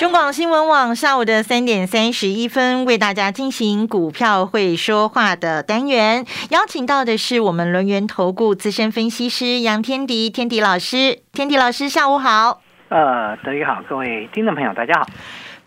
中广新闻网下午的三点三十一分，为大家进行股票会说话的单元，邀请到的是我们轮源投顾资深分析师杨天迪，天迪老师，天迪老师下午好。呃，德宇好，各位听众朋友大家好。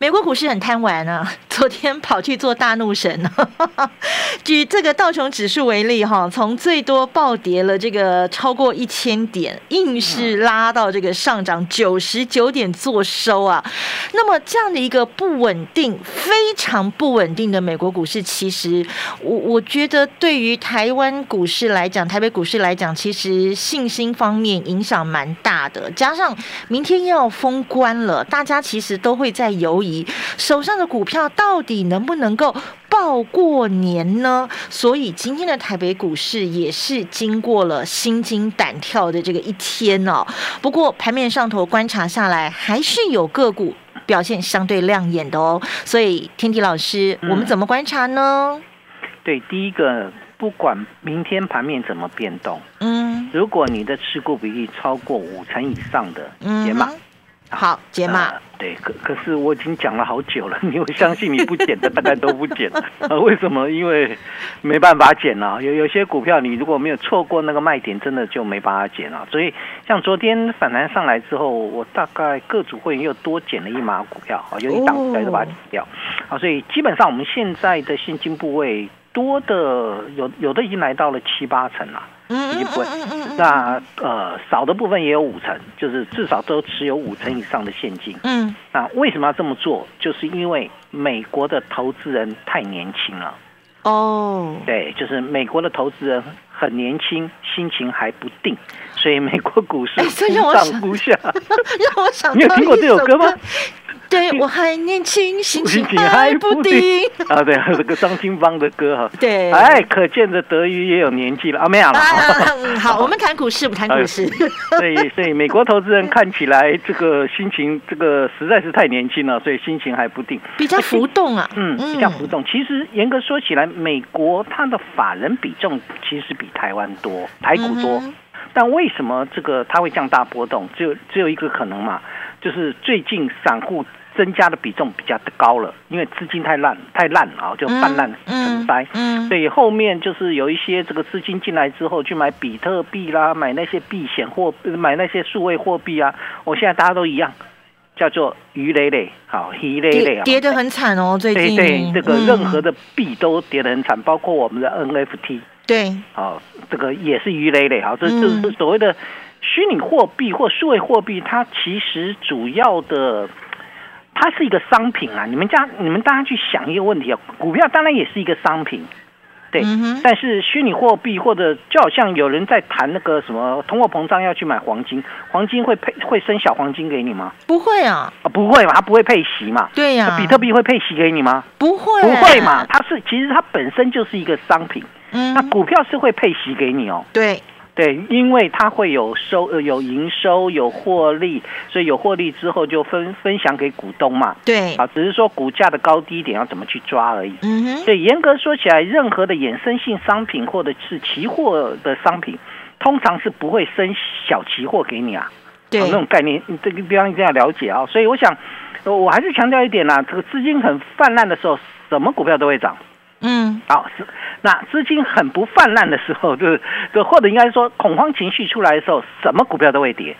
美国股市很贪玩啊，昨天跑去做大怒神。举这个道琼指数为例，哈，从最多暴跌了这个超过一千点，硬是拉到这个上涨九十九点做收啊。那么这样的一个不稳定、非常不稳定的美国股市，其实我我觉得对于台湾股市来讲，台北股市来讲，其实信心方面影响蛮大的。加上明天要封关了，大家其实都会在犹疑。手上的股票到底能不能够报过年呢？所以今天的台北股市也是经过了心惊胆跳的这个一天哦。不过盘面上头观察下来，还是有个股表现相对亮眼的哦。所以天地老师，我们怎么观察呢？对，第一个，不管明天盘面怎么变动，嗯，如果你的持股比例超过五成以上的，解码。好，解码。对，可可是我已经讲了好久了，你会相信你不减的，大概都不减呃？为什么？因为没办法减啊。有有些股票，你如果没有错过那个卖点，真的就没办法减了。所以，像昨天反弹上来之后，我大概各组会员又多减了一码股票，啊，有一档股票就把它减掉。啊，所以基本上我们现在的现金部位多的有有的已经来到了七八成了。已经不会，那呃少的部分也有五成，就是至少都持有五成以上的现金。嗯，那为什么要这么做？就是因为美国的投资人太年轻了。哦，对，就是美国的投资人很年轻，心情还不定，所以美国股市忽上忽下。让我想，你有听过这首歌吗？对我还年轻，心情还不定啊！对，这个张清芳的歌哈。对，哎，可见的德语也有年纪了啊，没有了。好，我们谈股市，不谈股市。所以，所以美国投资人看起来这个心情，这个实在是太年轻了，所以心情还不定，比较浮动啊。嗯，比较浮动。其实严格说起来，美国它的法人比重其实比台湾多，台股多。但为什么这个它会降大波动？只有只有一个可能嘛，就是最近散户。增加的比重比较高了，因为资金太烂太烂啊，就泛滥成灾。嗯，所以后面就是有一些这个资金进来之后，去买比特币啦，买那些避险货，买那些数位货币啊。我现在大家都一样，叫做鱼雷雷，好鱼雷雷啊，跌得很惨哦，最近对这个任何的币都跌得很惨，包括我们的 NFT。对，好，这个也是鱼雷雷，好，这这是所谓的虚拟货币或数位货币，它其实主要的。它是一个商品啊！你们家、你们大家去想一个问题啊，股票当然也是一个商品，对。但是虚拟货币或者就好像有人在谈那个什么通货膨胀要去买黄金，黄金会配会生小黄金给你吗？不会啊，啊不会嘛，它不会配息嘛。对呀。比特币会配息给你吗？不会，不会嘛。它是其实它本身就是一个商品，嗯，那股票是会配息给你哦。对。对，因为它会有收呃有营收有获利，所以有获利之后就分分享给股东嘛。对，啊，只是说股价的高低点要怎么去抓而已。嗯哼。所以严格说起来，任何的衍生性商品或者是期货的商品，通常是不会生小期货给你啊。对，那种概念，这个地方一定要了解啊。所以我想，我还是强调一点啦，这个资金很泛滥的时候，什么股票都会涨。嗯，好是。那资金很不泛滥的时候，就是，就或者应该说恐慌情绪出来的时候，什么股票都会跌。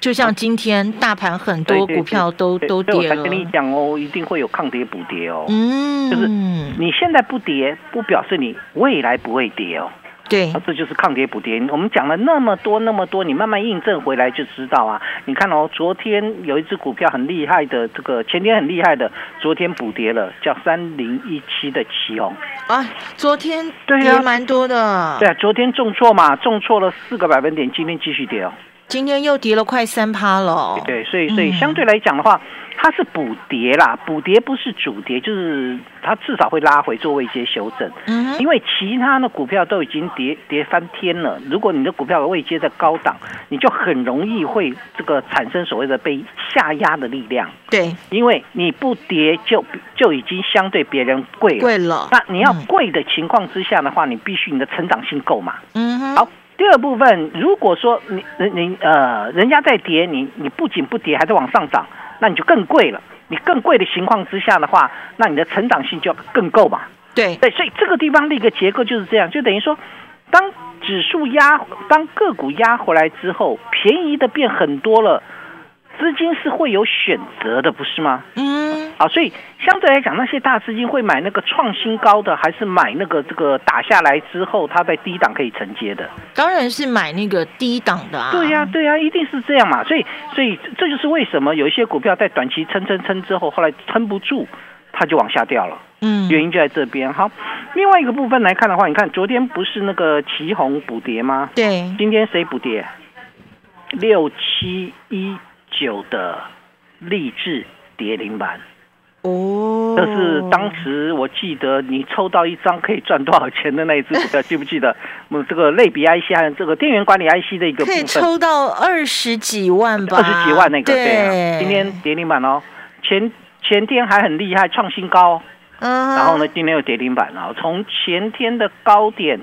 就像今天大盘很多股票都都跌了。我跟你讲哦，一定会有抗跌补跌哦。嗯，就是你现在不跌，不表示你未来不会跌哦。对，这就是抗跌补跌。我们讲了那么多那么多，你慢慢印证回来就知道啊。你看哦，昨天有一只股票很厉害的，这个前天很厉害的，昨天补跌了，叫三零一七的旗红啊。昨天跌蛮多的。对啊，昨天重挫嘛，重挫了四个百分点，今天继续跌哦。今天又跌了快三趴了。对，所以所以相对来讲的话，它是补跌啦，补跌不是主跌，就是它至少会拉回做位阶修正。嗯，因为其他的股票都已经跌跌翻天了，如果你的股票的位阶在高档，你就很容易会这个产生所谓的被下压的力量，对，因为你不跌就就已经相对别人贵了。贵了，那你要嗯贵的情况之下的话，你必须你的成长性够嘛。嗯哼，好，第二部分，如果说你人你呃人家在跌，你你不仅不跌，还在往上涨，那你就更贵了。你更贵的情况之下的话，那你的成长性就要更够嘛。对，对，所以这个地方的一个结构就是这样，就等于说，当指数压，当个股压回来之后，便宜的变很多了，资金是会有选择的，不是吗？嗯，好，所以相对来讲，那些大资金会买那个创新高的，还是买那个这个打下来之后，它在低档可以承接的？当然是买那个低档的啊，对呀、对呀、一定是这样嘛。所以，所以这就是为什么有一些股票在短期撑撑撑之后，后来撑不住，它就往下掉了。嗯，原因就在这边。好，另外一个部分来看的话，你看昨天不是那个旗红补跌吗？对，今天谁补跌？六七一九的励志跌停板，哦，这是当时我记得你抽到一张可以赚多少钱的那一只股票，记不记得？我们这个类比 IC 还有这个电源管理 IC 的一个部可以分，抽到二十几万吧，二十几万那个，对。啊，今天跌停板哦，前前天还很厉害，创新高。哦。嗯哼，然后呢，今天又跌停板。了，从前天的高点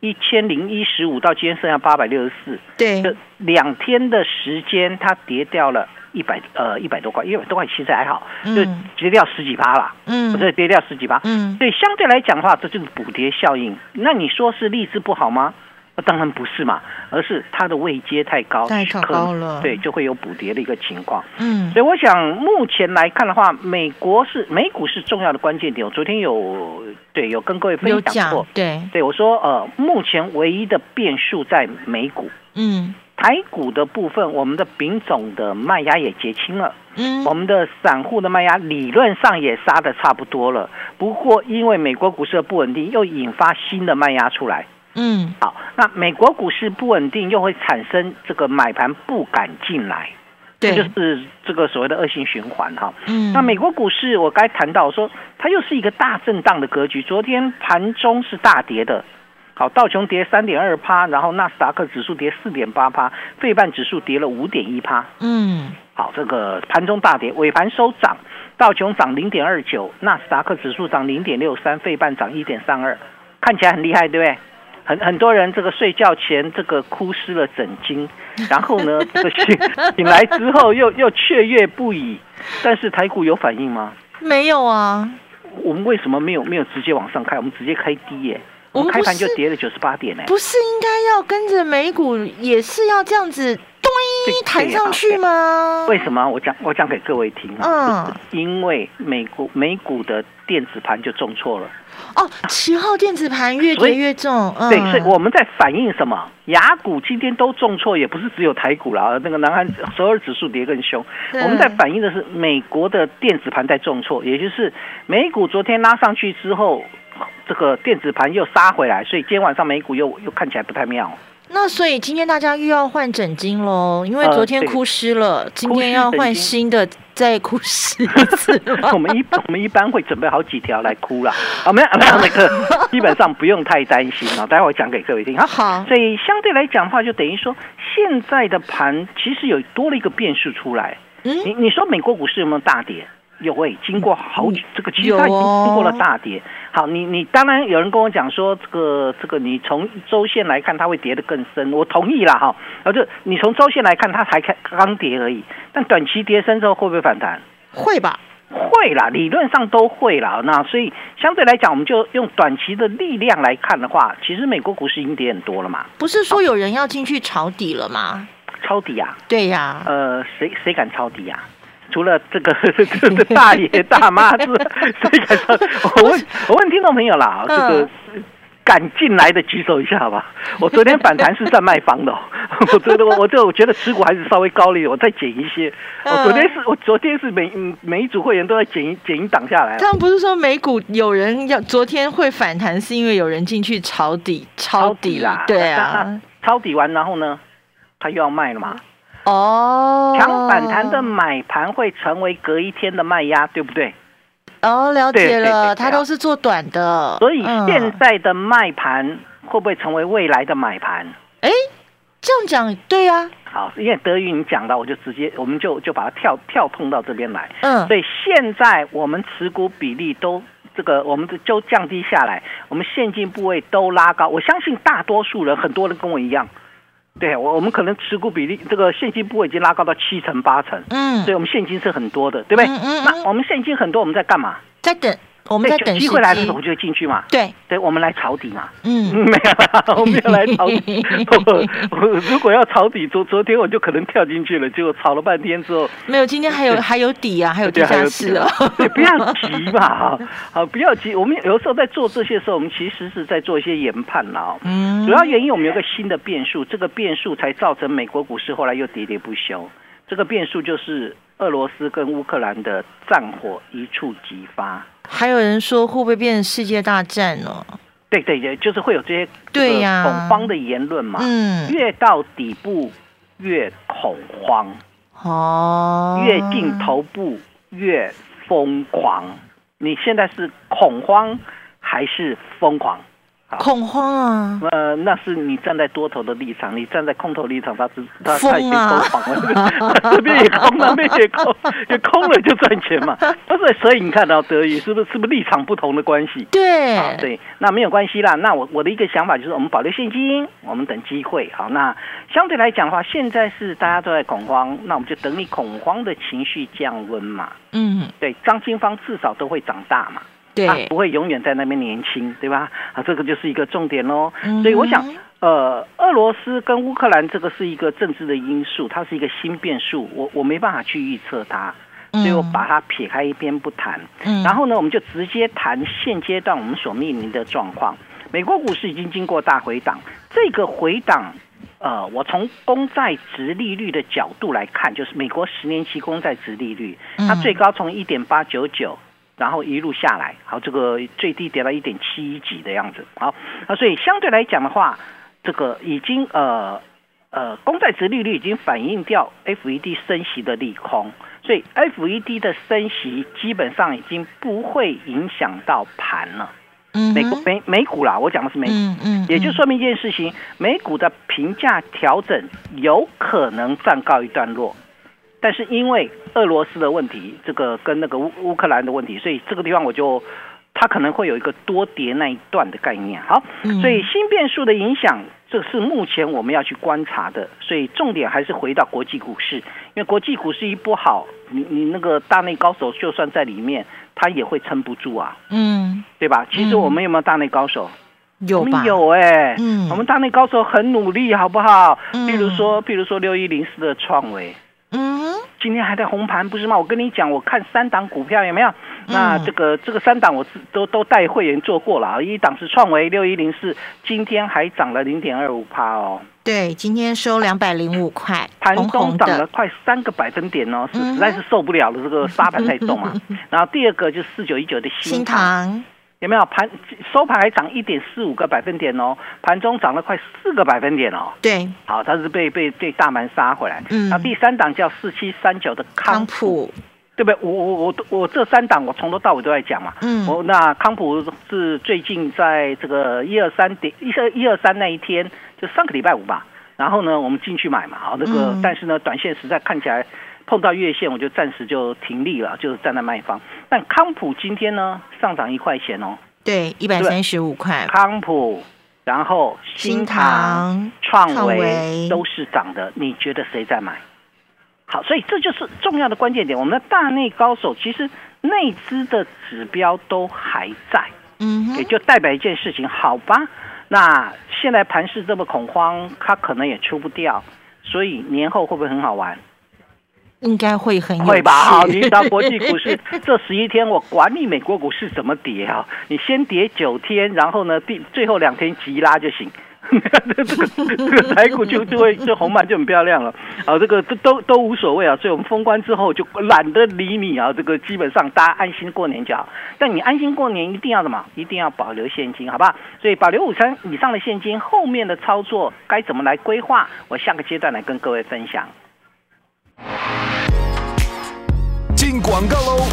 一千零一十五到今天剩下八百六十四，对，这两天的时间它跌掉了一百呃一百多块，一百多块其实还好，就嗯跌掉十几趴啦，嗯不是跌掉十几趴。嗯，对，相对来讲的话，这就是补跌效应。那你说是励志不好吗？那当然不是嘛，而是它的位阶太高，太高了对，就会有补跌的一个情况。嗯所以我想，目前来看的话，美国是美股是重要的关键点。我昨天有对有跟各位分有享过，，对，对我说，呃，目前唯一的变数在美股，嗯台股的部分，我们的丙种的卖压也结清了，嗯，我们的散户的卖压理论上也杀的差不多了。不过，因为美国股市的不稳定，又引发新的卖压出来。嗯好，那美国股市不稳定，又会产生这个买盘不敢进来，这，就是这个所谓的恶性循环哈。嗯，那美国股市，我该谈到说，它又是一个大震荡的格局。昨天盘中是大跌的，好，道琼跌三点二趴，然后纳斯达克指数跌四点八趴，费半指数跌了五点一趴。嗯好，这个盘中大跌，尾盘收涨，道琼涨零点二九，纳斯达克指数涨零点六三，费半涨一点三二，看起来很厉害，对不对？很很多人这个睡觉前这个哭湿了枕巾，然后呢，这个醒醒来之后又又雀跃不已。但是台股有反应吗？没有啊，我们为什么没有没有直接往上开？我们直接开低耶，我们开盘就跌了九十八点呢。不是应该要跟着美股，也是要这样子咚一弹上去吗？为什么？我讲我讲给各位听啊，嗯因为美股美股的电子盘就重挫了。哦，七号电子盘越跌越重，嗯，对，所以我们在反映什么？雅股今天都重挫，也不是只有台股啦，那个南韩首尔指数跌更凶。我们在反映的是美国的电子盘在重挫，也就是美股昨天拉上去之后，这个电子盘又杀回来，所以今天晚上美股又又看起来不太妙。那所以今天大家又要换枕巾喽，因为昨天哭湿了，今天要换新的，再哭湿一次 我们一我们一般会准备好几条来哭啦。啊，没有没有那个，基本上不用太担心啊。待会儿讲给各位听啊。好，所以相对来讲的话，就等于说现在的盘其实有多了一个变数出来。嗯你你说美国股市有没有大跌？有诶、经过好久，这个其实它已经经过了哦大跌。好，你你当然有人跟我讲说，这个这个你从周线来看，它会跌得更深，我同意啦哈。然后就你从周线来看，它才开刚跌而已，但短期跌深之后会不会反弹？会吧？会啦，理论上都会啦。那所以相对来讲，我们就用短期的力量来看的话，其实美国股市已经跌很多了嘛，不是说有人要进去抄底了吗？抄底啊。对呀，呃，谁谁敢抄底啊？除了这个这个 大爷大妈之外，谁敢抄？我问我问听众朋友啦，这个敢进来的举手一下好吧？我昨天反弹是在卖方的、哦，我觉得我我这我觉得持股还是稍微高了一点，我再减一些。我昨天是我昨天是每嗯每一组会员都在减一减一档下来。他们不是说美股有人要昨天会反弹，是因为有人进去抄底，抄底啦，对啊，那抄底完然后呢，他又要卖了嘛？哦，强反弹的买盘会成为隔一天的卖压，对不对？哦，了解了，对它都是做短的，所以嗯现在的卖盘会不会成为未来的买盘？哎，这样讲对啊，好，因为德云你讲到，我就直接我们就就把它跳跳碰到这边来。嗯，所以现在我们持股比例都这个，我们就降低下来，我们现金部位都拉高。我相信大多数人，很多人跟我一样，对我我们可能持股比例这个现金部位已经拉高到七成八成，嗯所以我们现金是很多的，对不对？嗯嗯嗯那我们现金很多，我们在干嘛？在等，我们在对等机会来的时候我们就会进去嘛。对，对，我们来抄底嘛。嗯，没有啦，我没有来抄底。我 我如果要抄底，昨昨天我就可能跳进去了，结果炒了半天之后，没有，今天还有还有底啊，还有地下室哦，对，不要急嘛，好，不要急。我们有时候在做这些时候，我们其实是在做一些研判了哦。嗯主要原因我们有个新的变数，这个变数才造成美国股市后来又喋喋不休。这个变数就是俄罗斯跟乌克兰的战火一触即发。还有人说会不会变成世界大战呢？对对对，就是会有这些对呀恐慌的言论嘛。嗯，越到底部越恐慌，哦，越进头部越疯狂。你现在是恐慌还是疯狂？恐慌啊，呃，那是你站在多头的立场，你站在空头立场，他是他他已经疯狂了，这边也空，那边也空，也空了就赚钱嘛。不是，所以你看到德语是不是是不是立场不同的关系？对，啊，对，那没有关系啦。那我我的一个想法就是，我们保留现金，我们等机会。好，那相对来讲的话，现在是大家都在恐慌，那我们就等你恐慌的情绪降温嘛。嗯，对，张清芳至少都会长大嘛。对他，不会永远在那边年轻，对吧？啊，这个就是一个重点喽。嗯所以我想，呃，俄罗斯跟乌克兰这个是一个政治的因素，它是一个新变数，我我没办法去预测它，所以我把它撇开一边不谈。嗯然后呢，我们就直接谈现阶段我们所面临的状况。美国股市已经经过大回档，这个回档。呃，我从公债值利率的角度来看，就是美国十年期公债值利率，它嗯最高从一点八九九然后一路下来，好，这个最低跌到一点七一几的样子，好，那所以相对来讲的话，这个已经呃呃，公债值利率已经反映掉 FED 升息的利空，所以 FED 的升息基本上已经不会影响到盘了。嗯美国美美股啦，我讲的是美股，嗯嗯，也就说明一件事情，美股的评价调整有可能暂告一段落，但是因为俄罗斯的问题，这个跟那个乌乌克兰的问题，所以这个地方我就它可能会有一个多叠那一段的概念。好，嗯所以新变数的影响，这是目前我们要去观察的。所以重点还是回到国际股市，因为国际股市一不好，你你那个大内高手就算在里面，他也会撑不住啊，嗯对吧？其实嗯我们有没有大内高手？有吧？我们有哎、嗯我们大内高手很努力，好不好？嗯比如说，比如说六一零四的创维，嗯哼今天还在红盘，不是吗？我跟你讲，我看三档股票有没有？嗯那这个这个三档我自都都带会员做过了啊，一档是创维六一零四，今天还涨了零点二五趴哦，对，今天收两百零五块，盘中涨了，快三个百分点哦，是实在是受不了了，这个沙盘太重啊。然后第二个就是四九一九的新新塘。没有盘收盘还涨一点四五个百分点哦，盘中涨了快四个百分点哦。对，好，它是被被被大盘杀回来。嗯那第三档叫四七三九的康康普，普，对不对？我我我我这三档我从头到尾都在讲嘛。嗯我那康普是最近在这个一二三点一二一二三那一天，就上个礼拜五吧。然后呢，我们进去买嘛，好，那个、嗯但是呢，短线实在看起来碰到月线，我就暂时就停利了，就是站在卖方。但康普今天呢上涨一块钱哦，对，一百三十五块，康普，然后新新塘、塘，创创维维都是涨的，你觉得谁在买？好，所以这就是重要的关键点。我们的大内高手其实内资的指标都还在，嗯，也就代表一件事情，好吧？那现在盘势这么恐慌，它可能也出不掉，所以年后会不会很好玩？应该会很有会吧？趣 好，你知道国际股市这十一天，我管你美国股市怎么跌啊，你先跌九天，然后呢，第最后两天急拉就行。这个这个台股就就会这红盘就很漂亮了啊，这个这都都无所谓啊，所以我们封关之后就懒得理你啊，这个基本上大家安心过年就好。但你安心过年一定要什么？一定要保留现金，好吧？所以保留五成以上的现金，后面的操作该怎么来规划？我下个阶段来跟各位分享。进广告喽。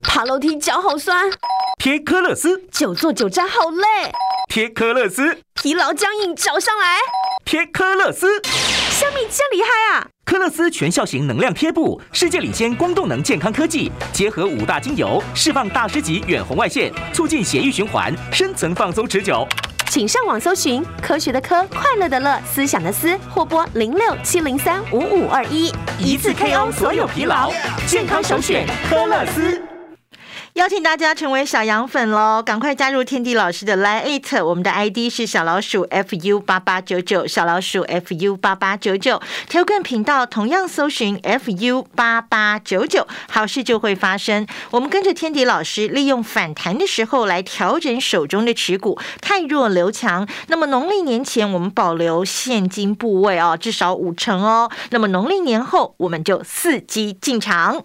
爬楼梯脚好酸，贴科勒斯；久坐久站好累，贴科勒斯；疲劳僵硬找上来，贴科勒斯。小米真厉害啊！科勒斯全效型能量贴布，世界领先光动能健康科技，结合五大精油，释放大师级远红外线，促进血液循环，深层放松持久。请上网搜寻科学的科，快乐的乐，思想的思，或拨零六七零三五五二一，一次 KO 所有疲劳，健康首选科乐斯。邀请大家成为小羊粉喽！赶快加入天地老师的 Line 我们的 ID 是小老鼠 fu 八八九九，小老鼠 fu 八八九九。t e l 频道同样搜寻 fu 八八九九，好事就会发生。我们跟着天地老师，利用反弹的时候来调整手中的持股，太弱留强。那么农历年前我们保留现金部位哦，至少五成哦。那么农历年后我们就伺机进场。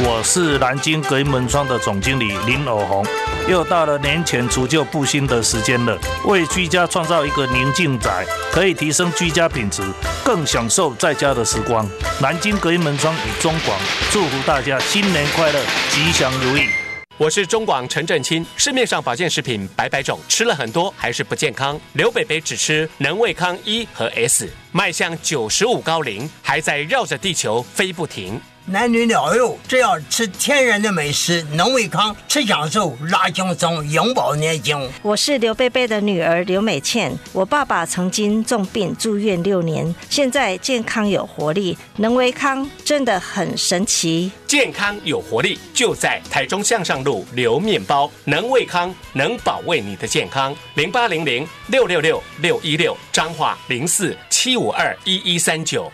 我是南京隔音门窗的总经理林偶红，又到了年前除旧布新的时间了，为居家创造一个宁静宅，可以提升居家品质，更享受在家的时光。南京隔音门窗与中广祝福大家新年快乐，吉祥如意。我是中广陈振清，市面上保健食品百百种，吃了很多还是不健康。刘北北只吃能胃康一和 S，迈向九十五高龄，还在绕着地球飞不停。男女老幼，只要吃天然的美食，能胃康，吃享受，拉轻松，永葆年轻。我是刘贝贝的女儿刘美倩，我爸爸曾经重病住院六年，现在健康有活力，能胃康真的很神奇。健康有活力，就在台中向上路刘面包，能胃康能保卫你的健康。零八零零六六六六一六，彰化零四七五二一一三九。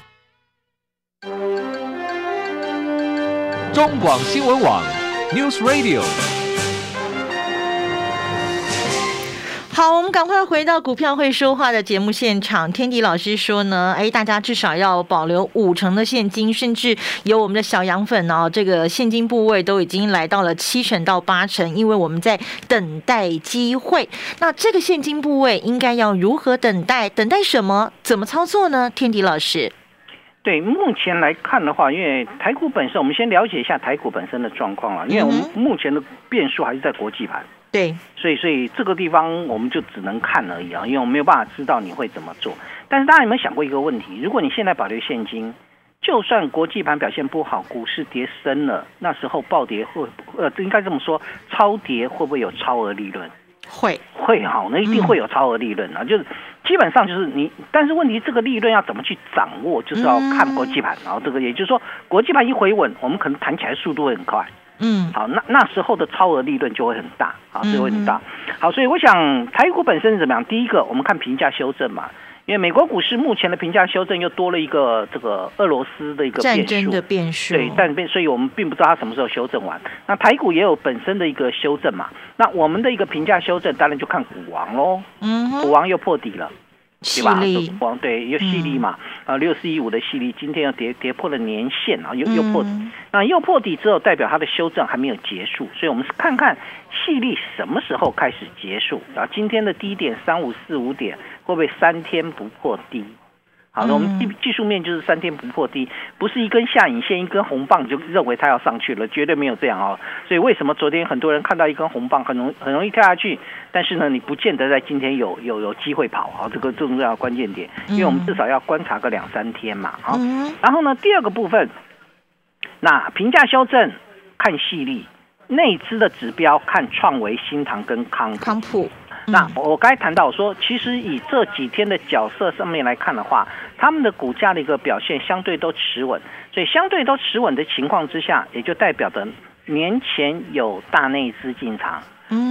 中广新闻网，News Radio。好，我们赶快回到股票会说话的节目现场。天迪老师说呢，哎，大家至少要保留五成的现金，甚至有我们的小羊粉哦，这个现金部位都已经来到了七成到八成，因为我们在等待机会。那这个现金部位应该要如何等待？等待什么？怎么操作呢？天迪老师。对，目前来看的话，因为台股本身，我们先了解一下台股本身的状况了。因为我们目前的变数还是在国际盘，对，所以所以这个地方我们就只能看而已啊，因为我没有办法知道你会怎么做。但是大家有没有想过一个问题？如果你现在保留现金，就算国际盘表现不好，股市跌深了，那时候暴跌会呃，应该这么说，超跌会不会有超额利润？会会好，那一定会有超额利润啊！就是基本上就是你，但是问题这个利润要怎么去掌握，就是要看国际盘。然后这个也就是说，国际盘一回稳，我们可能弹起来速度会很快。嗯，好，那那时候的超额利润就会很大，啊，就会很大。好，所以我想台股本身是怎么样？第一个，我们看评价修正嘛。因为美国股市目前的评价修正又多了一个这个俄罗斯的一个战争的变数，对，但变，所以我们并不知道它什么时候修正完。那台股也有本身的一个修正嘛，那我们的一个评价修正，当然就看股王喽。嗯，股王又破底了。对吧？光对，又细粒嘛，啊，六四一五的细粒，今天又跌跌破了年线啊，又又破底。那又破底之后，代表它的修正还没有结束，所以我们是看看细粒什么时候开始结束啊？今天的低点三五四五点，会不会三天不破低？好，那我们技技术面就是三天不破低，不是一根下影线、一根红棒就认为它要上去了，绝对没有这样哦。所以为什么昨天很多人看到一根红棒很容很容易跳下去，但是呢，你不见得在今天有有有机会跑啊？这个重要关键点，因为我们至少要观察个两三天嘛。好，然后呢，第二个部分，那评价修正看细粒，内资的指标看创维、新唐跟康康普。那我刚才谈到说，其实以这几天的角色上面来看的话，他们的股价的一个表现相对都持稳，所以相对都持稳的情况之下，也就代表着年前有大内资进场，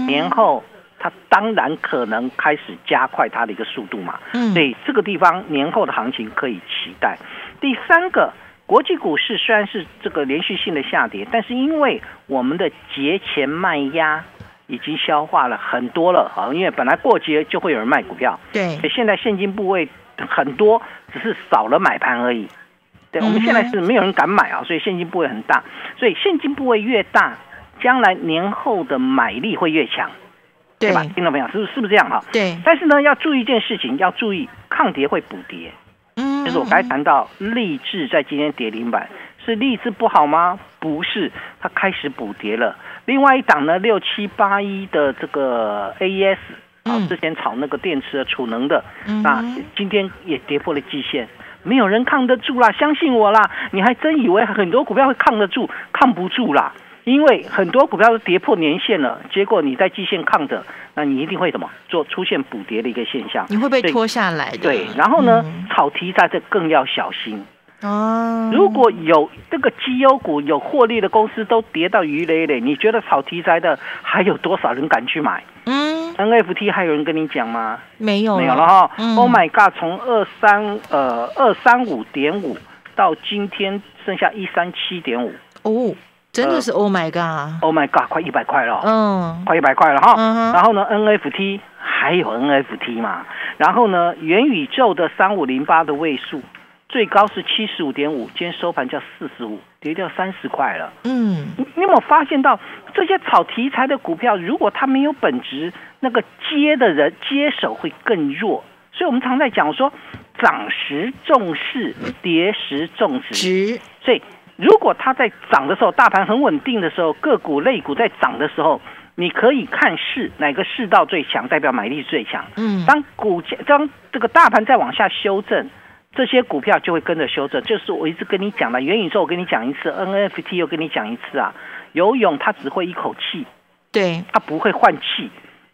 年后它当然可能开始加快它的一个速度嘛。嗯。所以这个地方年后的行情可以期待。第三个，国际股市虽然是这个连续性的下跌，但是因为我们的节前卖压已经消化了很多了啊，因为本来过节就会有人卖股票，对所以现在现金部位很多，只是少了买盘而已。对，我们现在是没有人敢买啊，所以现金部位很大，所以现金部位越大，将来年后的买力会越强，对吧？听众朋友，是不是是不是这样哈？对，但是呢，要注意一件事情，要注意抗跌会补跌。嗯就是我刚才谈到励志在今天跌停板，是励志不好吗？不是，它开始补跌了。另外一档呢，六七八一的这个 AES 啊，之前炒那个电池的储能的，嗯那今天也跌破了季线。没有人抗得住啦，相信我啦！你还真以为很多股票会抗得住？抗不住啦，因为很多股票都跌破年线了，结果你在季线抗着，那你一定会怎么做？出现补跌的一个现象。你会被拖下来的。对，然后呢，嗯炒题材的更要小心。哦，如果有这个绩优股有获利的公司都跌到鱼雷雷，你觉得炒题材的还有多少人敢去买嗯，？NFT 还有人跟你讲吗？没有没有了哈。嗯 Oh my god！从二三呃二三五点五到今天剩下一三七点五哦，真的是 Oh my God！，Oh my god！快一百块了。嗯，快一百块了哈。嗯然后呢，NFT 还有 NFT 嘛？然后呢，元宇宙的三五零八的位数最高是七十五点五，今天收盘叫四十五，跌掉三十块了。嗯，你你有没有发现到这些炒题材的股票，如果它没有本质，那个接的人接手会更弱。所以我们常在讲说，涨时重视，跌时重值。值所以如果它在涨的时候，大盘很稳定的时候，个股类股在涨的时候，你可以看市哪个市道最强，代表买力最强。嗯，当股价当这个大盘再往下修正，这些股票就会跟着修正。就是我一直跟你讲的，元宇宙我跟你讲一次，NFT 又跟你讲一次啊。游泳它只会一口气，对，它不会换气，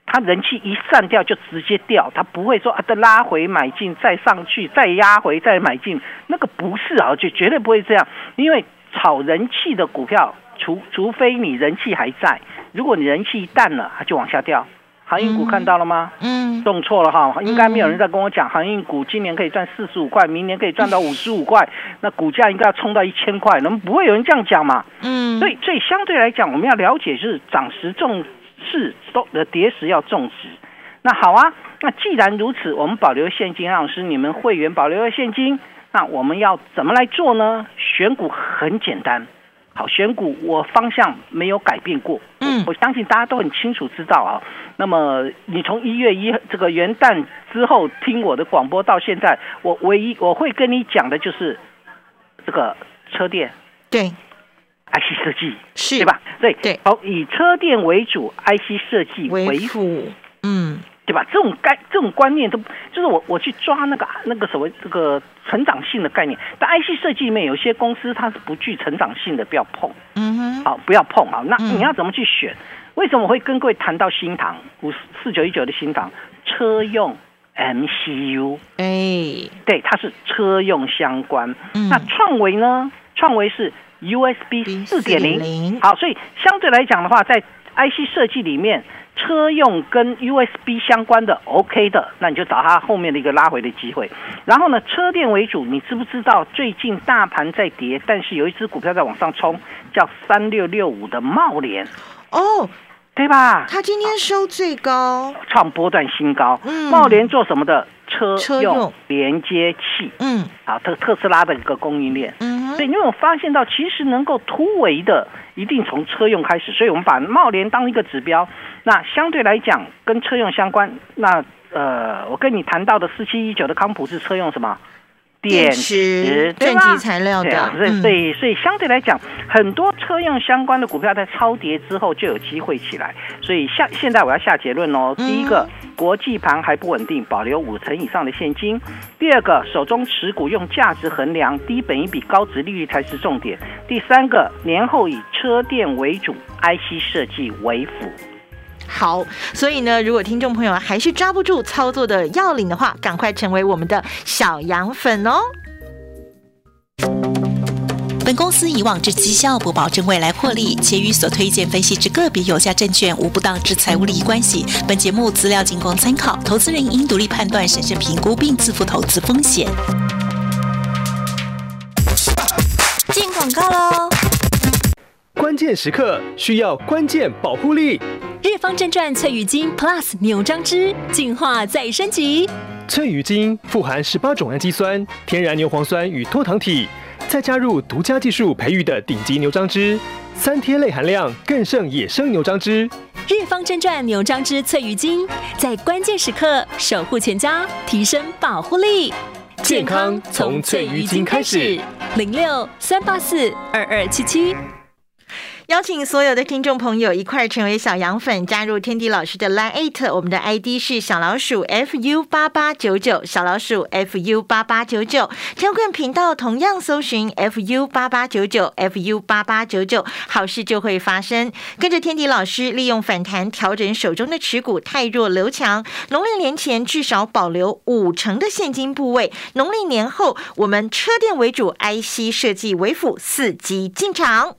它人气一散掉就直接掉，它不会说啊，再拉回买进，再上去，再压回再买进，那个不是啊，就绝对不会这样，因为炒人气的股票，除除非你人气还在，如果你人气一淡了，它就往下掉。航运股看到了吗？嗯，弄错了哈，应该没有人在跟我讲航运股今年可以赚四十五块，明年可以赚到五十五块，那股价应该要冲到一千块，那么不会有人这样讲嘛？嗯，所以，所以相对来讲，我们要了解就是涨时重视，都的跌时要重视。那好啊，那既然如此，我们保留现金，老师，你们会员保留了现金，那我们要怎么来做呢？选股很简单，好，选股我方向没有改变过，嗯。我相信大家都很清楚知道啊。那么你从一月一这个元旦之后听我的广播到现在，我唯一我会跟你讲的就是这个车店。对，IC 设计是。对吧？对。对。好，以车电为主，IC 设计为辅，嗯，对吧？这种概这种观念都就是我我去抓那个那个所谓这个成长性的概念，但 IC 设计里面有些公司它是不具成长性的，不要碰，嗯哼，好，不要碰啊。那嗯你要怎么去选？为什么我会跟各位谈到新塘五四九一九的新塘车用 MCU？哎，对，它是车用相关。嗯那创维呢？创维是 USB 四点零。好，所以相对来讲的话，在 IC 设计里面，车用跟 USB 相关的 OK 的，那你就找它后面的一个拉回的机会。然后呢，车电为主，你知不知道最近大盘在跌，但是有一只股票在往上冲，叫三六六五的茂联，哦，对吧？它今天收最高，创波段新高。嗯茂联做什么的？车用连接器。嗯啊，特特斯拉的一个供应链。嗯哼，所以你有没有发现到，其实能够突围的，一定从车用开始。所以我们把茂联当一个指标。那相对来讲，跟车用相关，那呃，我跟你谈到的四七一九的康普是车用什么？电池正极材料的所以嗯所以所以相对来讲，很多车用相关的股票在超跌之后就有机会起来。所以下现在我要下结论哦。嗯第一个，国际盘还不稳定，保留五成以上的现金；第二个，手中持股用价值衡量，低本一比高值利率才是重点；第三个，年后以车电为主，IC 设计为辅。好，所以呢，如果听众朋友还是抓不住操作的要领的话，赶快成为我们的小羊粉哦。本本公司以往之绩效不保证未来获利，且与所推荐分析之个别有价证券无不当之财务利益关系。本节目资料仅供参考，投资人应独立判断、审慎评估并自负投资风险。进广告喽！关键时刻需要关键保护力。日方正传翠羽精 Plus 牛樟汁进化再升级。翠羽精富含十八种氨基酸、天然牛磺酸与脱糖体，再加入独家技术培育的顶级牛樟汁，三天内含量更胜野生牛樟汁。日方正传牛樟汁翠羽精，在关键时刻守护全家，提升保护力。健康从翠羽精开始。零六三八四二二七七。邀请所有的听众朋友一块成为小羊粉，加入天地老师的 Line Eight，我们的 ID 是小老鼠 fu 八八九九，小老鼠 fu 八八九九。天棍频道同样搜寻 fu 八八九九，fu 八八九九，好事就会发生。跟着天地老师，利用反弹调整手中的持股，太弱留强。农历年前至少保留五成的现金部位，农历年后我们车电为主，IC 设计为辅，伺机进场。